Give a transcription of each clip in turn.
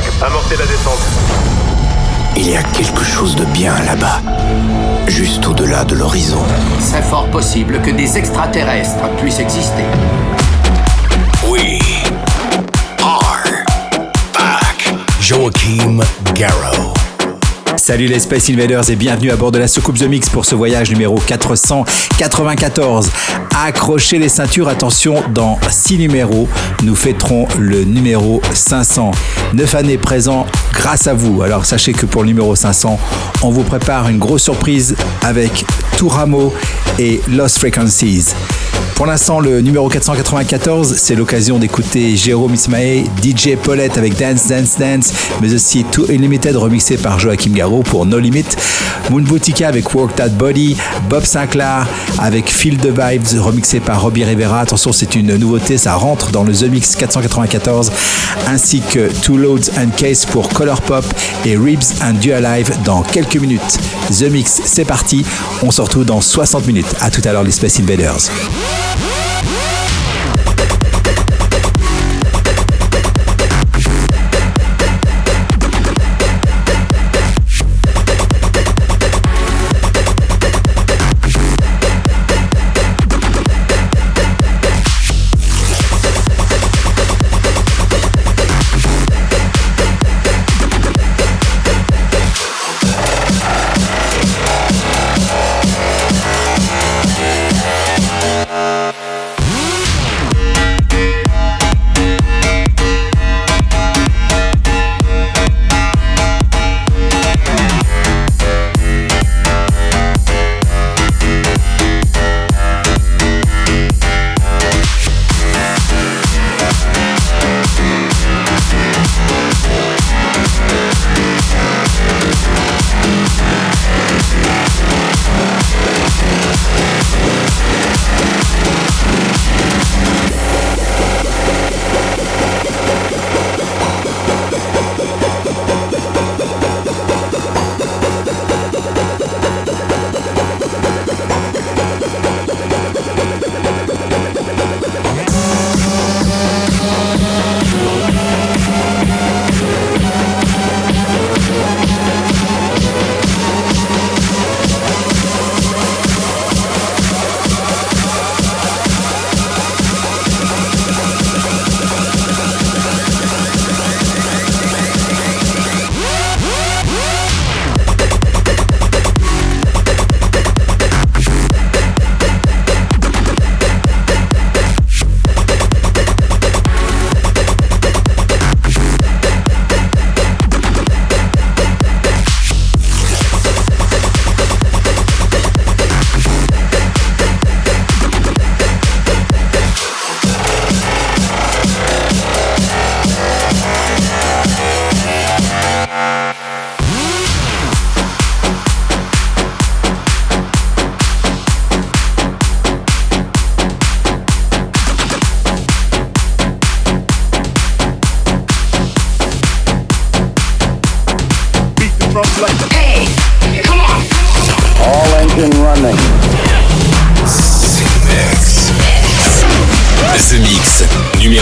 5, amorcez la descente. Il y a quelque chose de bien là-bas, juste au-delà de l'horizon. C'est fort possible que des extraterrestres puissent exister. We are back. Joachim Garrow. Salut les Space Invaders et bienvenue à bord de la soucoupe The Mix pour ce voyage numéro 494. Accrochez les ceintures, attention, dans 6 numéros, nous fêterons le numéro 500. 9 années présents grâce à vous. Alors sachez que pour le numéro 500, on vous prépare une grosse surprise avec Touramo et Lost Frequencies. Pour l'instant, le numéro 494, c'est l'occasion d'écouter Jérôme Ismae, DJ Paulette avec Dance Dance Dance, mais aussi Too Unlimited remixé par Joachim Garraud pour No Limit, Moon Boutica avec Work That Body, Bob Sinclair avec Feel the Vibes remixé par Robbie Rivera. Attention, c'est une nouveauté, ça rentre dans le The Mix 494, ainsi que Two Loads and Case pour Color Pop et Ribs and Do Alive dans quelques minutes. The Mix, c'est parti, on se retrouve dans 60 minutes. À tout à l'heure les Space Invaders.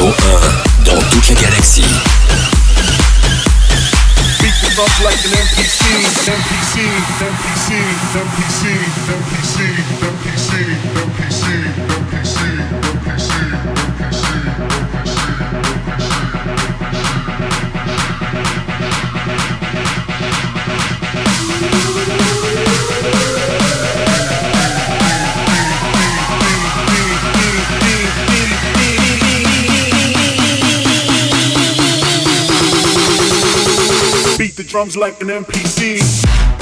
dans toute la galaxie. Drums like an NPC.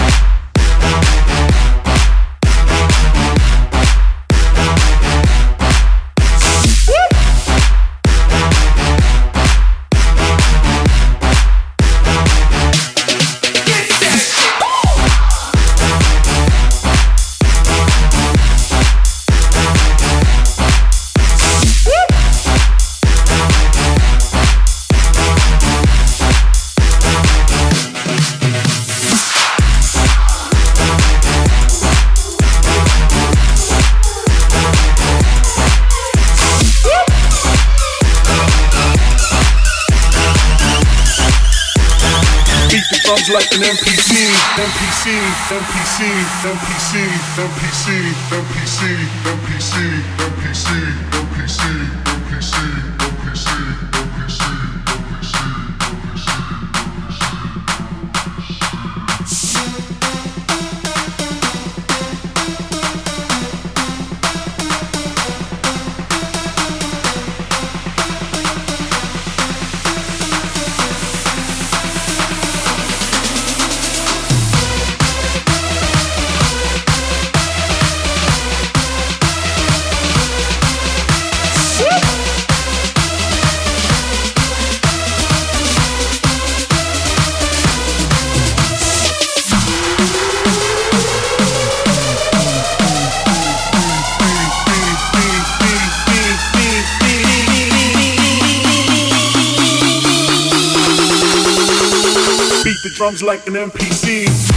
MPC, MPC, MPC, MPC, MPC, MPC, drums like an MPC.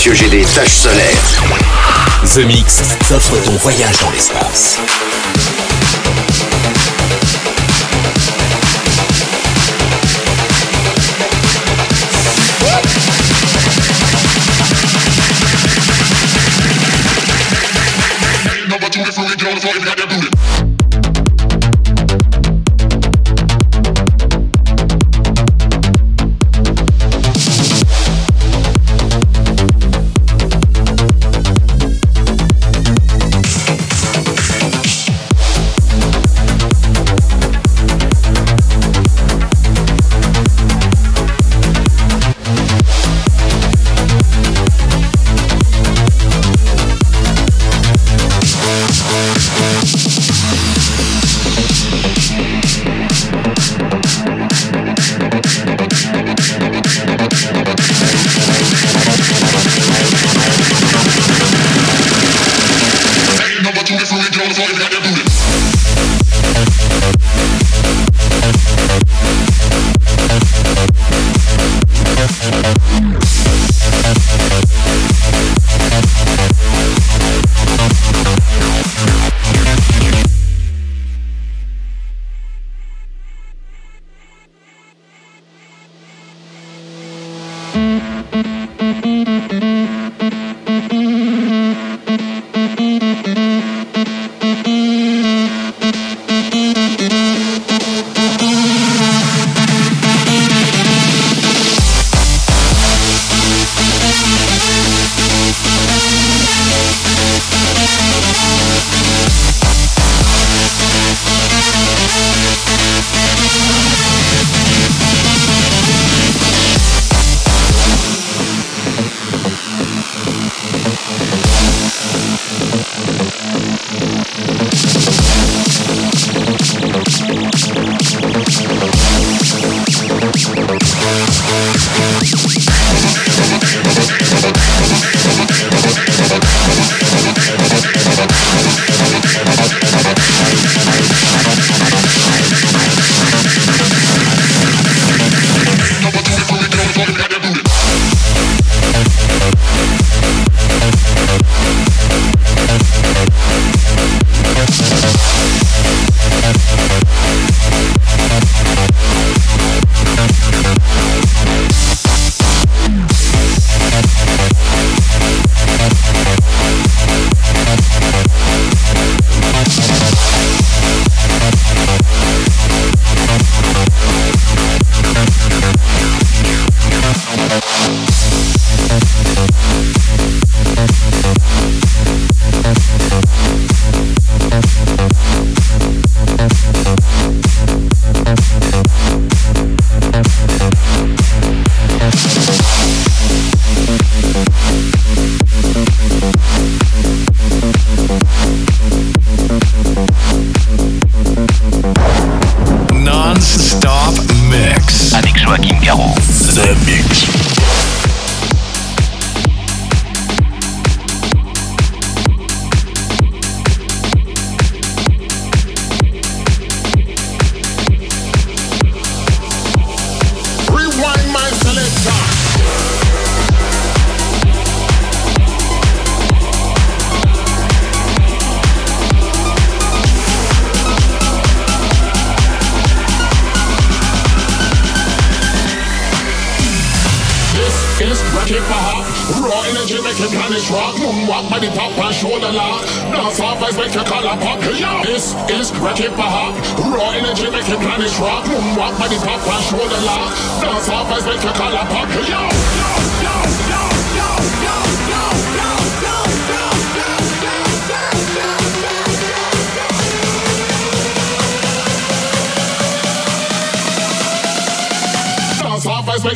Monsieur, j'ai des taches solaires. The Mix t'offre ton voyage dans l'espace.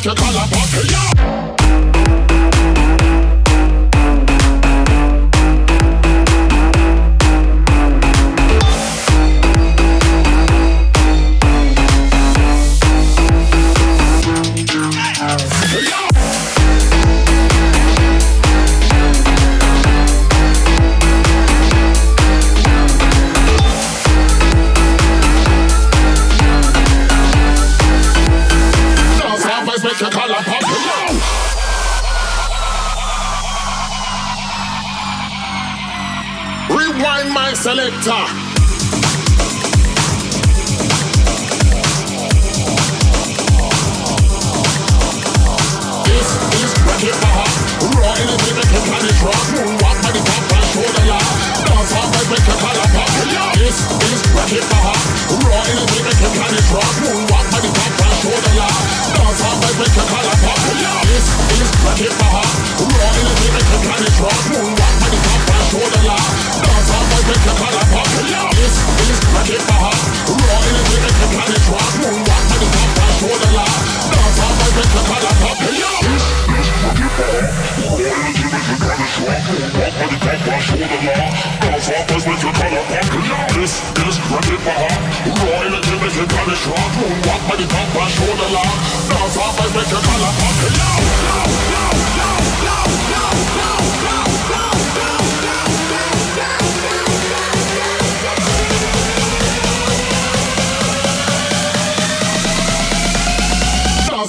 You call a buckle, yo!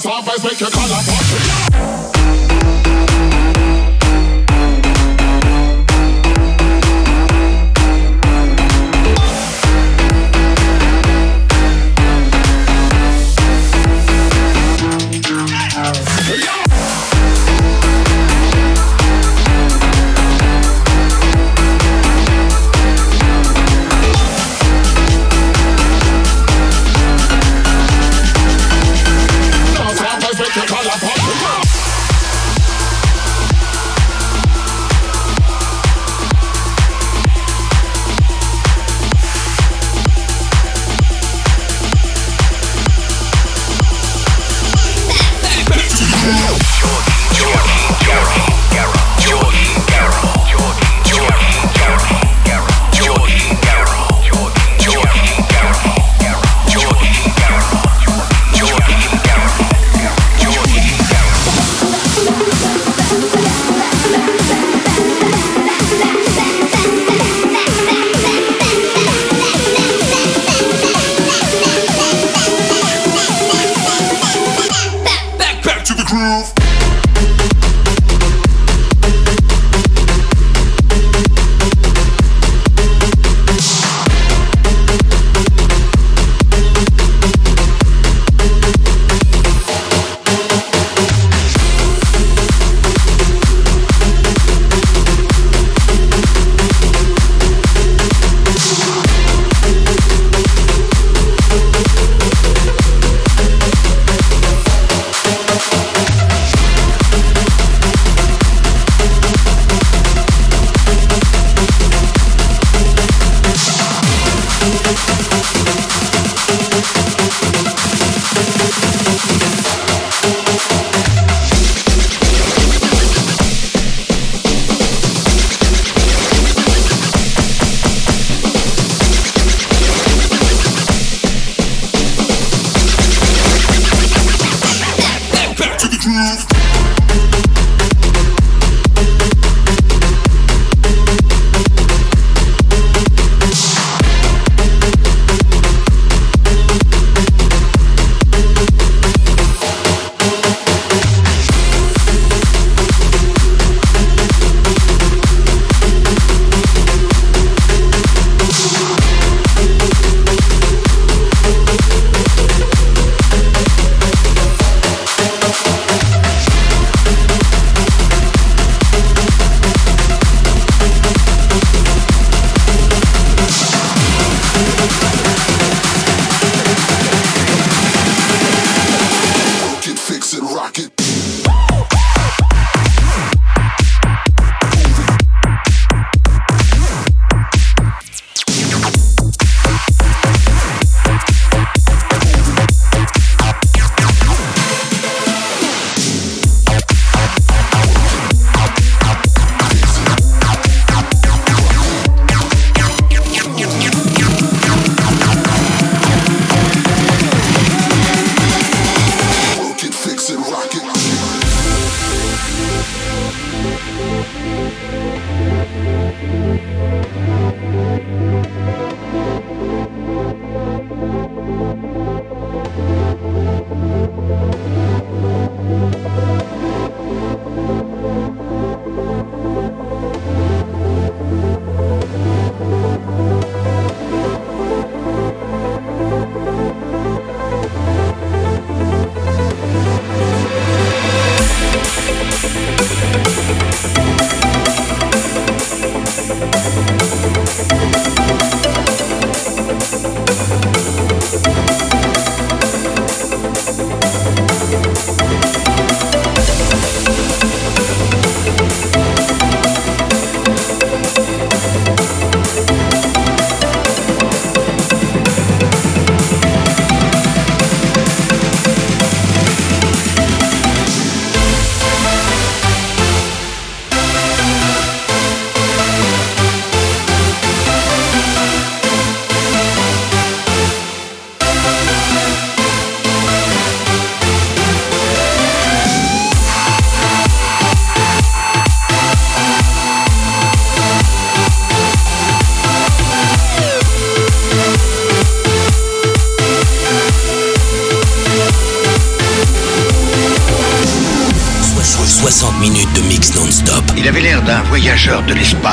soft boys make your collar.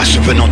De l'espace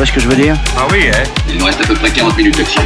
Tu vois ce que je veux dire? Ah oui, hein Il nous reste à peu près 40 minutes de tir.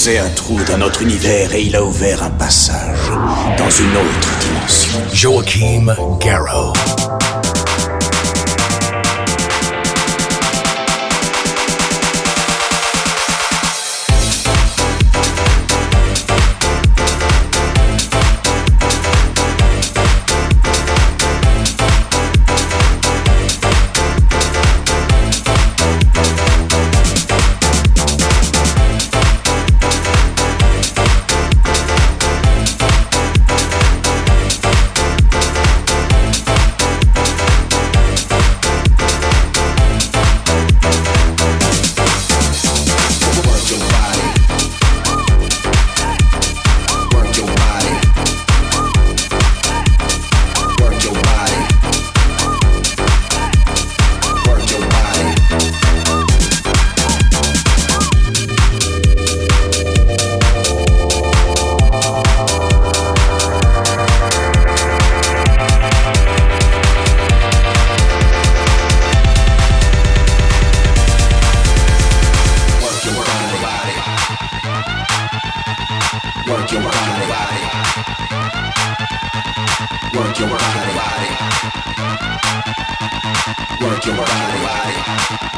creusé un trou dans notre univers et il a ouvert un passage dans une autre dimension. Joachim Garrow. Work your body.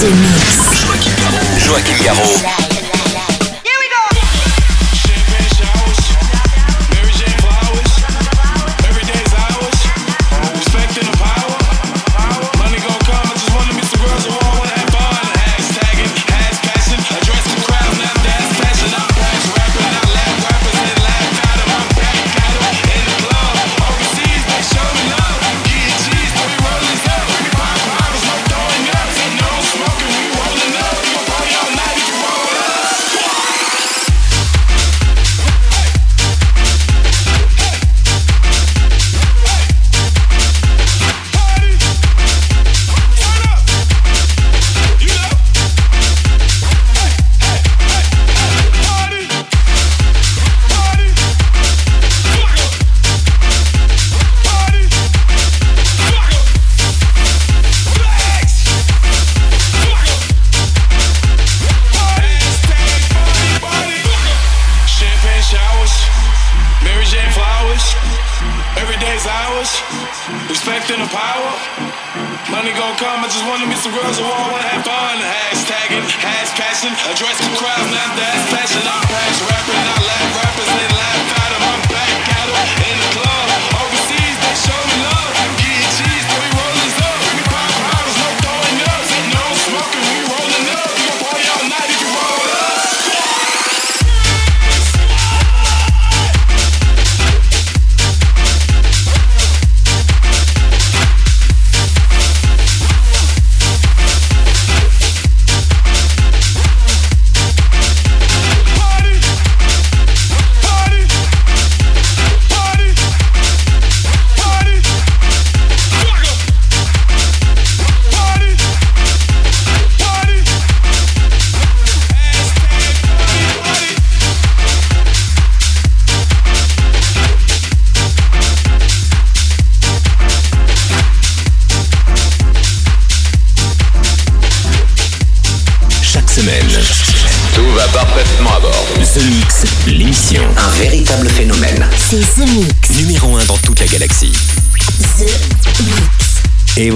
The Mix. Joachim Garraud.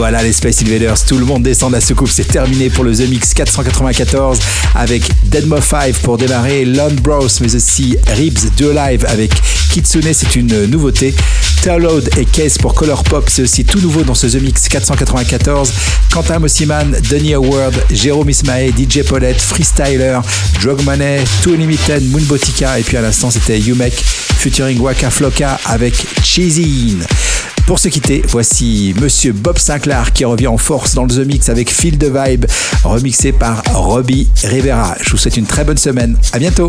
Voilà les Space Invaders, tout le monde descend de la soucoupe, c'est terminé pour le The Mix 494 avec Deadmo 5 pour démarrer, Lone Bros mais aussi Ribs 2 Live avec Kitsune, c'est une nouveauté. Tailload et Case pour Color Pop, c'est aussi tout nouveau dans ce The Mix 494. Quentin Mossiman, Denis Howard, Jérôme Ismae, DJ Paulette, Freestyler, Drug Money, Too Limited, Moonbotica et puis à l'instant c'était Yumek featuring Waka Flocka avec Cheesy. Pour se quitter, voici Monsieur Bob Sinclair qui revient en force dans le The Mix avec Feel the Vibe, remixé par Robbie Rivera. Je vous souhaite une très bonne semaine. À bientôt.